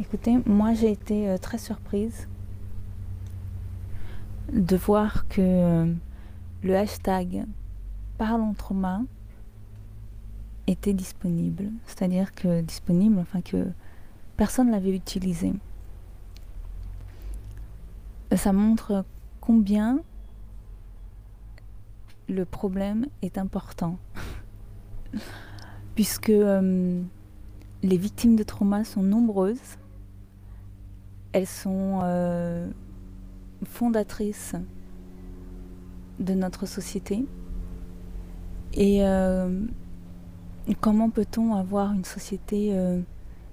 Écoutez, moi j'ai été euh, très surprise de voir que euh, le hashtag Parlons Trauma était disponible. C'est-à-dire que disponible, enfin que personne ne l'avait utilisé. Ça montre combien le problème est important. Puisque euh, les victimes de trauma sont nombreuses elles sont euh, fondatrices de notre société. Et euh, comment peut-on avoir une société euh,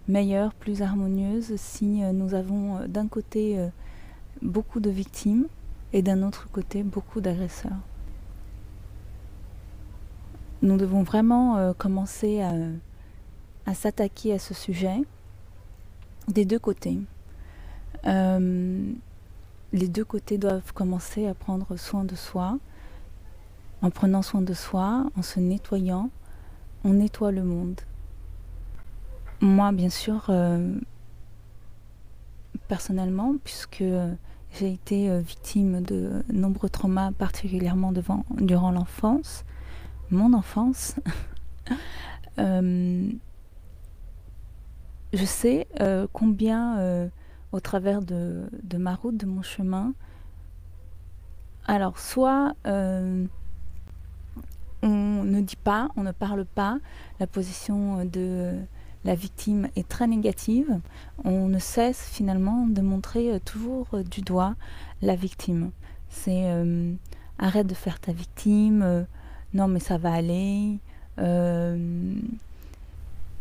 meilleure, plus harmonieuse si nous avons d'un côté beaucoup de victimes et d'un autre côté beaucoup d'agresseurs? Nous devons vraiment commencer à s'attaquer à ce sujet des deux côtés. Euh, les deux côtés doivent commencer à prendre soin de soi. En prenant soin de soi, en se nettoyant, on nettoie le monde. Moi, bien sûr, euh, personnellement, puisque j'ai été euh, victime de nombreux traumas, particulièrement durant l'enfance, mon enfance, je sais combien au travers de, ma route, de mon chemin. Alors, soit euh, on ne dit pas, on ne parle pas, la position de la victime est très négative, on ne cesse finalement de montrer euh, toujours du doigt la victime. C'est euh, arrête de faire ta victime, non mais ça va aller.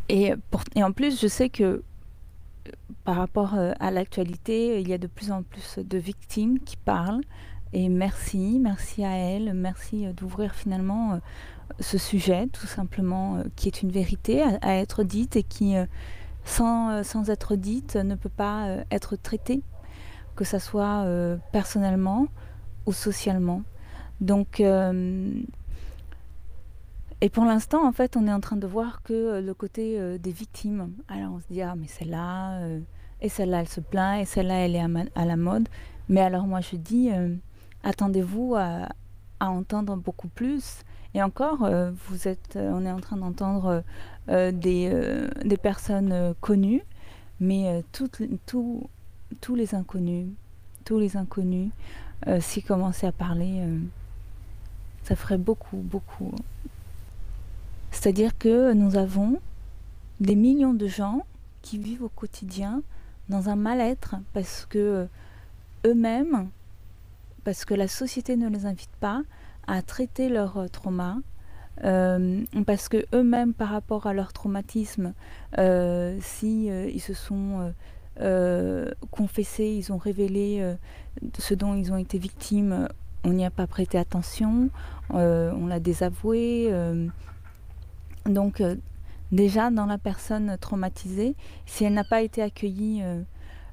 et, et en plus, je sais que par rapport euh, à l'actualité, il y a de plus en plus de victimes qui parlent. Et merci, merci à elles, merci euh, d'ouvrir finalement euh, ce sujet, tout simplement, qui est une vérité à, être dite et qui, sans, sans, être dite, ne peut pas être traitée, que ce soit personnellement ou socialement. Donc, et pour l'instant, en fait, on est en train de voir que le côté des victimes. Alors on se dit, ah, mais celle-là, et celle-là, elle se plaint, et celle-là, elle est à, la mode. Mais alors moi, je dis, attendez-vous à, entendre beaucoup plus. Et encore, vous êtes, on est en train d'entendre des, personnes connues, mais tous les inconnus, tous les inconnus, s'y commençaient à parler, ça ferait beaucoup, beaucoup c'est-à-dire que nous avons des millions de gens qui vivent au quotidien dans un mal-être parce que eux-mêmes, parce que la société ne les invite pas à traiter leur euh, trauma, euh, parce que eux-mêmes, par rapport à leur traumatisme, euh, si ils se sont confessés, ils ont révélé ce dont ils ont été victimes, on n'y a pas prêté attention, on l'a désavoué donc euh, déjà dans la personne traumatisée, si elle n'a pas été accueillie euh,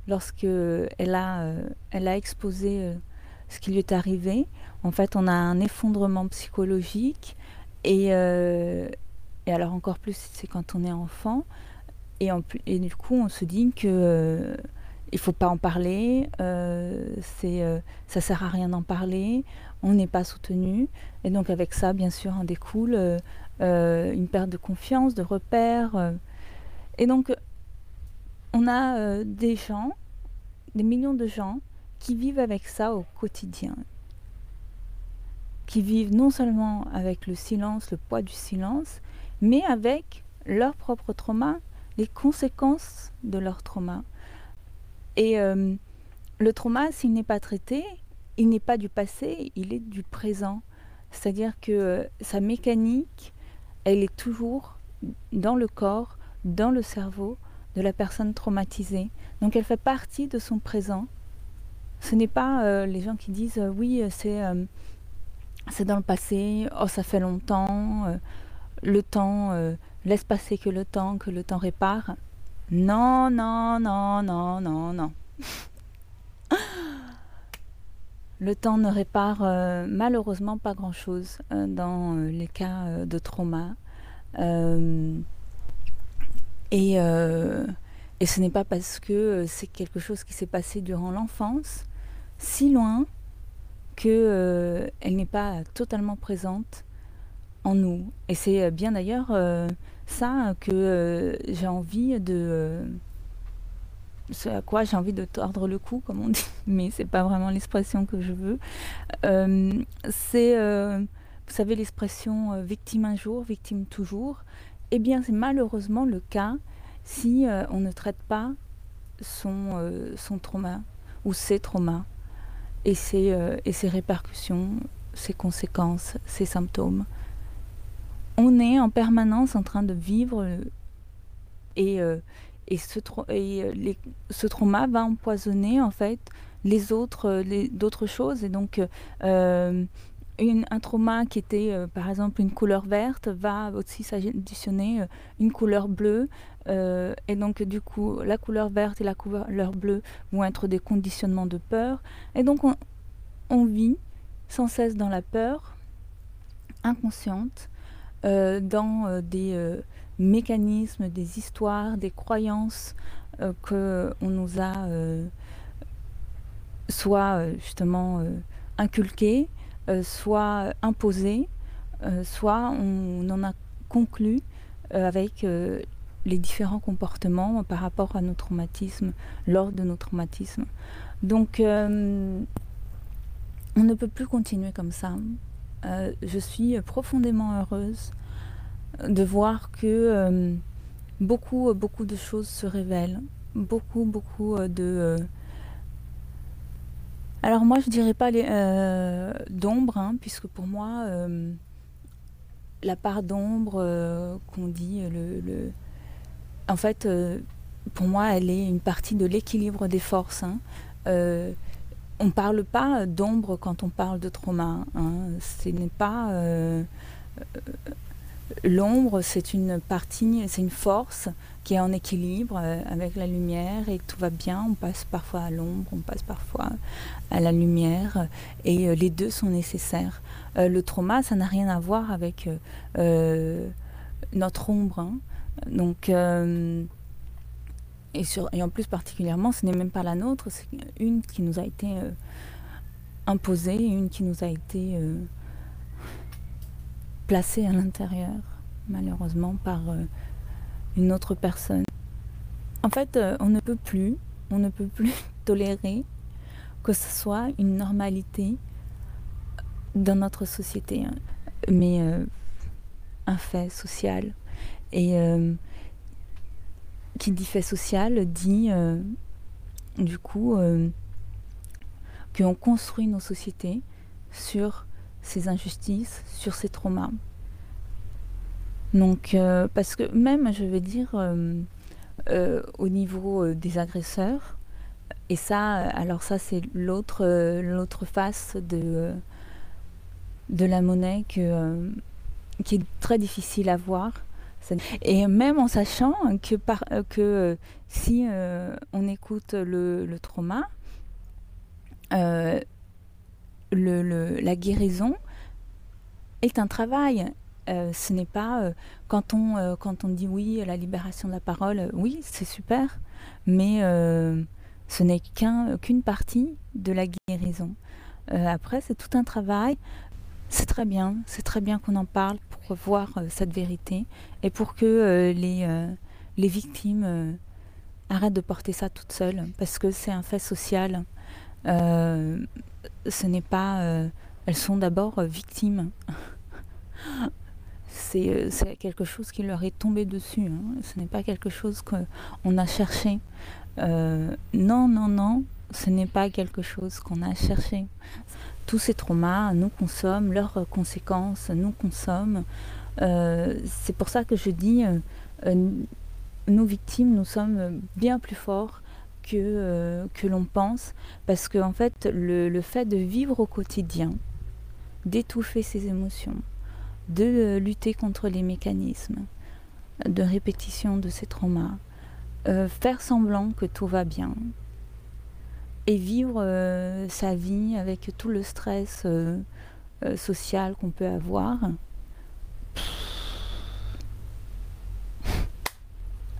lorsqu'elle a, euh, elle a exposé ce qui lui est arrivé, en fait on a un effondrement psychologique et, et alors encore plus c'est quand on est enfant. Et, en, et du coup on se dit que il faut pas en parler, c'est ça sert à rien d'en parler, on n'est pas soutenu et donc avec ça bien sûr en découle euh, une perte de confiance, de repères. Euh. Et donc, on a euh, des gens, des millions de gens qui vivent avec ça au quotidien. Qui vivent non seulement avec le silence, le poids du silence, mais avec leur propre trauma, les conséquences de leur trauma. Et le trauma, s'il n'est pas traité, il n'est pas du passé, il est du présent. C'est-à-dire que sa mécanique elle est toujours dans le corps, dans le cerveau de la personne traumatisée. Donc elle fait partie de son présent. Ce n'est pas euh, les gens qui disent euh, oui, euh, c'est c'est dans le passé, oh ça fait longtemps, le temps, laisse passer que le temps, que le temps répare. Non, non, non, non, non, non. Le temps ne répare euh, malheureusement pas grand-chose euh, dans euh, les cas de trauma. et et ce n'est pas parce que c'est quelque chose qui s'est passé durant l'enfance, si loin qu'elle n'est pas totalement présente en nous. Et c'est bien d'ailleurs ça que j'ai envie de ce à quoi j'ai envie de tordre le cou, comme on dit, mais c'est pas vraiment l'expression que je veux. Euh, c'est, euh, vous savez, l'expression euh, victime un jour, victime toujours. Eh bien, c'est malheureusement le cas si on ne traite pas son, son trauma ou ses traumas et ses, et ses répercussions, ses conséquences, ses symptômes. On est en permanence en train de vivre et et ce, euh, ce trauma va empoisonner en fait les autres euh, les, d'autres choses. Et donc euh, une, un trauma qui était par exemple une couleur verte va aussi s'additionner une couleur bleue. Et donc du coup la couleur verte et la couleur bleue vont être des conditionnements de peur. Et donc on, on vit sans cesse dans la peur inconsciente dans des mécanismes, des histoires, des croyances euh, que on nous a euh, soit euh, justement inculquées, soit imposées, soit on en a conclu avec les différents comportements par rapport à nos traumatismes, lors de nos traumatismes. Donc, on ne peut plus continuer comme ça. Je suis profondément heureuse de voir que euh, beaucoup, beaucoup de choses se révèlent, beaucoup, beaucoup euh, de... Euh, alors moi, je dirais pas d'ombre, hein, puisque pour moi, la part d'ombre qu'on dit, le, en fait, pour moi, elle est une partie de l'équilibre des forces. Hein. On ne parle pas d'ombre quand on parle de trauma. Hein. Ce n'est pas L'ombre, c'est une partie, c'est une force qui est en équilibre euh, avec la lumière et tout va bien. On passe parfois à l'ombre, on passe parfois à la lumière et euh, les deux sont nécessaires. Euh, le trauma, ça n'a rien à voir avec notre ombre. Hein. Donc, et, en plus particulièrement, ce n'est même pas la nôtre, c'est une qui nous a été imposée, une qui nous a été placé à l'intérieur, malheureusement, par euh, une autre personne. En fait, euh, on ne peut plus, on ne peut plus tolérer que ce soit une normalité dans notre société, hein. mais euh, un fait social. Et qui dit fait social dit du coup qu'on construit nos sociétés sur ces injustices, sur ces traumas. Donc, euh, parce que même, je vais dire, euh, euh, au niveau des agresseurs, et ça, alors ça, c'est l'autre, face de, la monnaie qui est très difficile à voir. Et même en sachant que, par, que si on écoute le, trauma, la guérison est un travail. Euh, ce n'est pas euh, quand, on, euh, dit oui la libération de la parole, oui, c'est super, mais ce n'est qu'un, qu'une partie de la guérison. après, c'est tout un travail. C'est très bien, c'est très bien qu'on en parle voir cette vérité et pour que les, les victimes arrêtent de porter ça toutes seules, parce que c'est un fait social ce n'est pas. Euh, elles sont d'abord euh, victimes. Euh, c'est quelque chose qui leur est tombé dessus. Hein. Ce n'est pas quelque chose qu'on a cherché. non, non, non, ce n'est pas quelque chose qu'on a cherché. Tous ces traumas nous consomment, leurs conséquences nous consomment. c'est pour ça que je dis, nous victimes, nous sommes bien plus forts que, euh, l'on pense, parce que en fait, le, le, fait de vivre au quotidien, d'étouffer ses émotions, de euh, lutter contre les mécanismes de répétition de ces traumas, euh, faire semblant que tout va bien, et vivre sa vie avec tout le stress social qu'on peut avoir.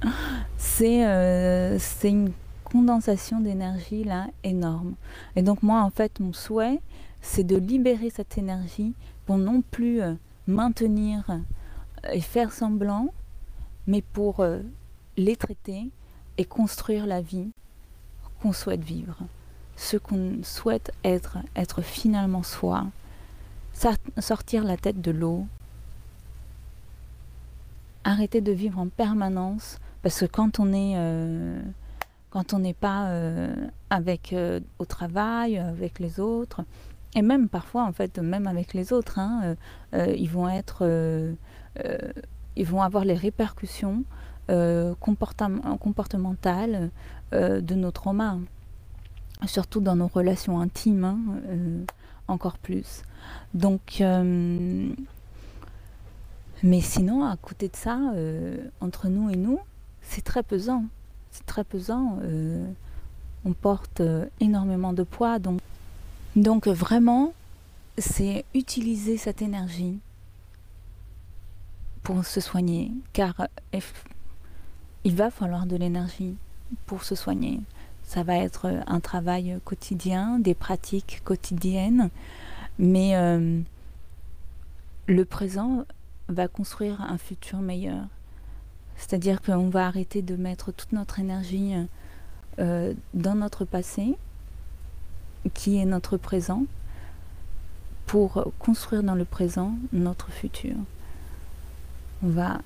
c'est c'est une condensation d'énergie là énorme. Et donc moi en fait mon souhait c'est de libérer cette énergie pour non plus maintenir et faire semblant, mais pour les traiter et construire la vie qu'on souhaite vivre, ce qu'on souhaite être, être finalement soi, sortir la tête de l'eau, arrêter de vivre en permanence, parce que quand on est euh, quand on n'est pas euh, avec euh, au travail, avec les autres, et même parfois en fait, même avec les autres, hein, ils vont être, ils vont avoir les répercussions comportementales de nos traumas, surtout dans nos relations intimes, hein, encore plus. Donc mais sinon, à côté de ça, euh, entre nous et nous, c'est très pesant. C'est très pesant. Euh, on porte euh, énormément de poids. Donc, donc vraiment, c'est utiliser cette énergie pour se soigner. Car il va falloir de l'énergie pour se soigner. Ça va être un travail quotidien, des pratiques quotidiennes. Mais le présent va construire un futur meilleur. C'est-à-dire qu'on va arrêter de mettre toute notre énergie euh, dans notre passé, qui est notre présent, pour construire dans le présent notre futur. On va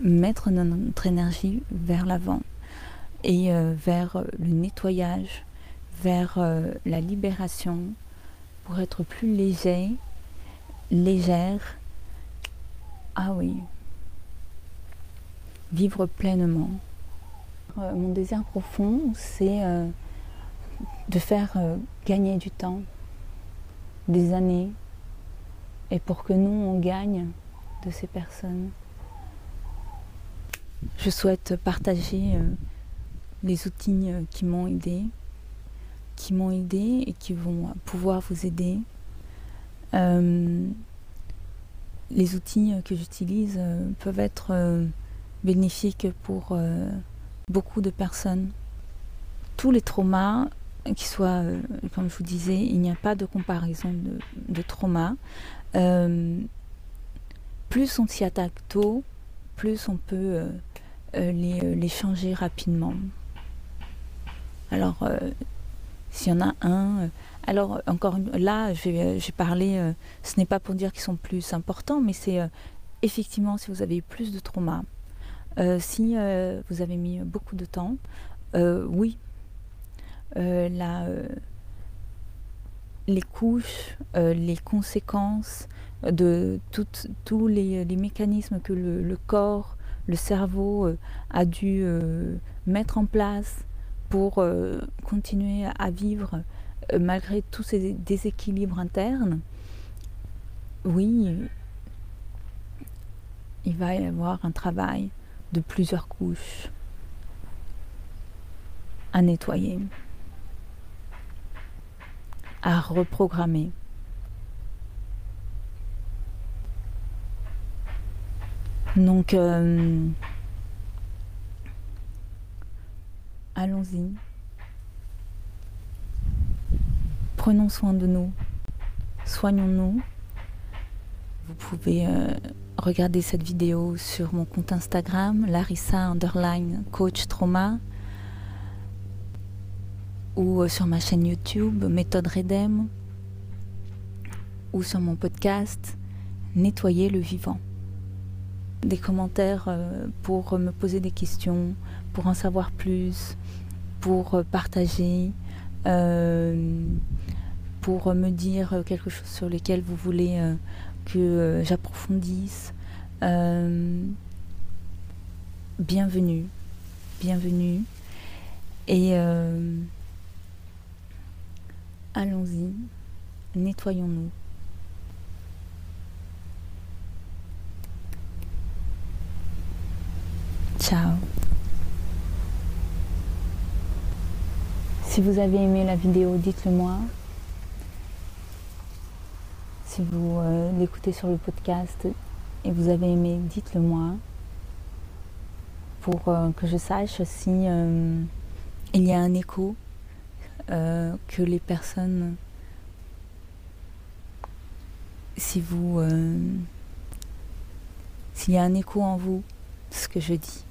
mettre notre énergie vers l'avant et euh, vers le nettoyage, vers euh, la libération, pour être plus léger, légère ah oui. Vivre pleinement. Euh, mon désir profond, c'est euh, de faire euh, gagner du temps, des années, et pour que nous, on gagne de ces personnes. Je souhaite partager les outils qui m'ont aidé, qui m'ont aidé et qui vont pouvoir vous aider les outils que j'utilise euh, peuvent être euh, bénéfiques pour euh, beaucoup de personnes. Tous les traumas, qui soient, comme je vous disais, il n'y a pas de comparaison de, de trauma. plus on s'y attaque tôt, plus on peut les, changer rapidement. Alors, s'il y en a un alors, encore là, j'ai parlé, euh, ce n'est pas pour dire qu'ils sont plus importants, mais c'est euh, effectivement si vous avez plus de trauma, euh, si vous avez mis beaucoup de temps, oui, la, les couches, les conséquences de tous les, mécanismes que le, corps, le cerveau a dû mettre en place pour continuer à vivre euh, malgré tous ces déséquilibres internes, oui, il va y avoir un travail de plusieurs couches à nettoyer, à reprogrammer. Donc, euh, allons-y. Prenons soin de nous, soignons-nous. Vous pouvez euh, regarder cette vidéo sur mon compte Instagram, Larissa Underline Coach Trauma, ou euh, sur ma chaîne YouTube, Méthode Redem, ou sur mon podcast, Nettoyer le vivant. Des commentaires euh, pour me poser des questions, pour en savoir plus, pour partager pour me dire quelque chose sur lequel vous voulez euh, que euh, j'approfondisse. Euh, bienvenue, bienvenue. Et allons-y, nettoyons-nous. Ciao. Si vous avez aimé la vidéo, dites-le moi. Si vous euh, l'écoutez sur le podcast et vous avez aimé, dites-le moi. pour que je sache si il y a un écho, que les personnes, si vous, s'il y a un écho en vous, ce que je dis.